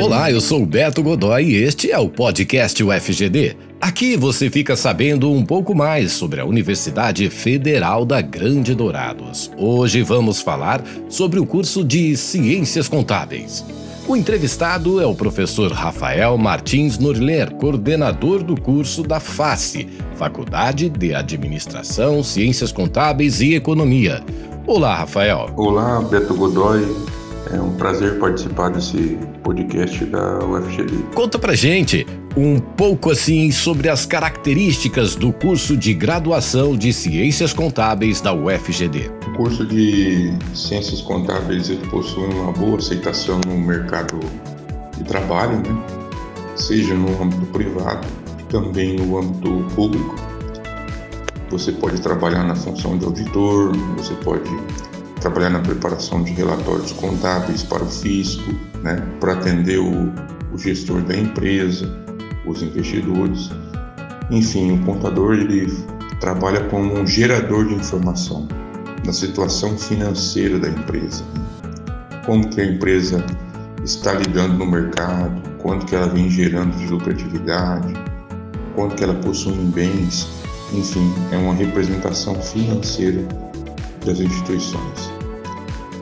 Olá, eu sou o Beto Godoy e este é o podcast UFGD. Aqui você fica sabendo um pouco mais sobre a Universidade Federal da Grande Dourados. Hoje vamos falar sobre o curso de Ciências Contábeis. O entrevistado é o professor Rafael Martins Norler, coordenador do curso da FACE, Faculdade de Administração, Ciências Contábeis e Economia. Olá, Rafael. Olá, Beto Godoy. É um prazer participar desse podcast da UFGD. Conta pra gente um pouco assim sobre as características do curso de graduação de Ciências Contábeis da UFGD. O curso de Ciências Contábeis ele possui uma boa aceitação no mercado de trabalho, né? seja no âmbito privado, também no âmbito público. Você pode trabalhar na função de auditor, você pode trabalhar na preparação de relatórios contábeis para o fisco, né, para atender o, o gestor da empresa, os investidores. Enfim, o contador ele trabalha como um gerador de informação da situação financeira da empresa. Como que a empresa está lidando no mercado, quanto que ela vem gerando de lucratividade, quanto que ela possui em bens, enfim, é uma representação financeira das instituições.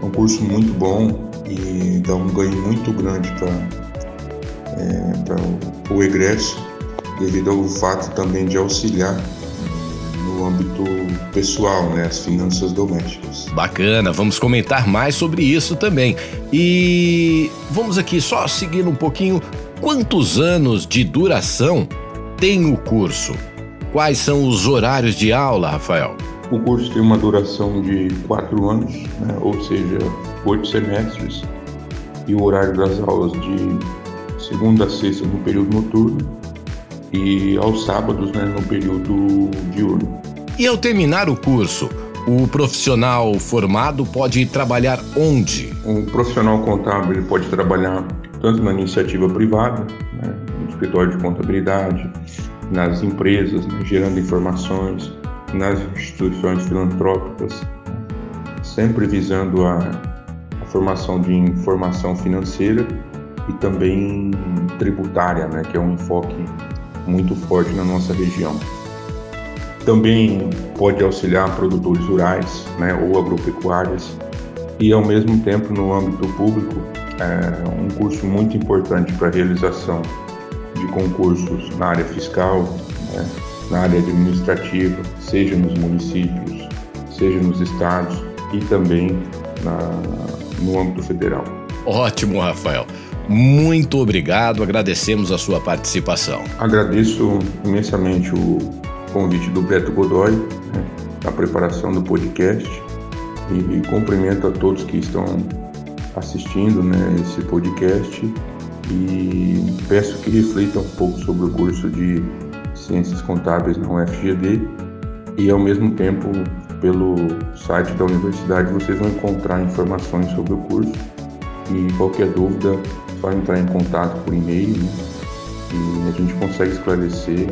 É um curso muito bom e dá um ganho muito grande para é, o egresso, devido ao fato também de auxiliar no âmbito pessoal, né, as finanças domésticas. Bacana, vamos comentar mais sobre isso também. E vamos aqui só seguindo um pouquinho, quantos anos de duração tem o curso? Quais são os horários de aula, Rafael? O curso tem uma duração de quatro anos, né, ou seja, oito semestres, e o horário das aulas de segunda a sexta no período noturno e aos sábados né, no período diurno. E ao terminar o curso, o profissional formado pode trabalhar onde? O profissional contábil ele pode trabalhar tanto na iniciativa privada, né, no escritório de contabilidade, nas empresas, né, gerando informações, nas instituições filantrópicas, sempre visando a, a formação de informação financeira e também tributária, né, que é um enfoque muito forte na nossa região. Também pode auxiliar produtores rurais né, ou agropecuárias e, ao mesmo tempo, no âmbito público, é um curso muito importante para a realização de concursos na área fiscal, né, na área administrativa, seja nos municípios, seja nos estados e também na, no âmbito federal. Ótimo, Rafael. Muito obrigado, agradecemos a sua participação. Agradeço imensamente o convite do Beto Godoy, né, a preparação do podcast e cumprimento a todos que estão assistindo né, esse podcast e peço que reflitam um pouco sobre o curso de Ciências Contábeis na UFGD e ao mesmo tempo pelo site da universidade vocês vão encontrar informações sobre o curso e qualquer dúvida é só entrar em contato por e-mail né? e a gente consegue esclarecer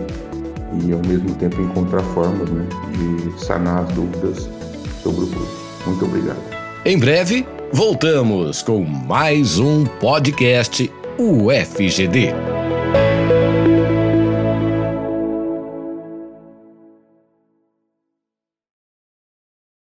e ao mesmo tempo encontrar formas né, de sanar as dúvidas sobre o curso. Muito obrigado. Em breve, voltamos com mais um podcast UFGD.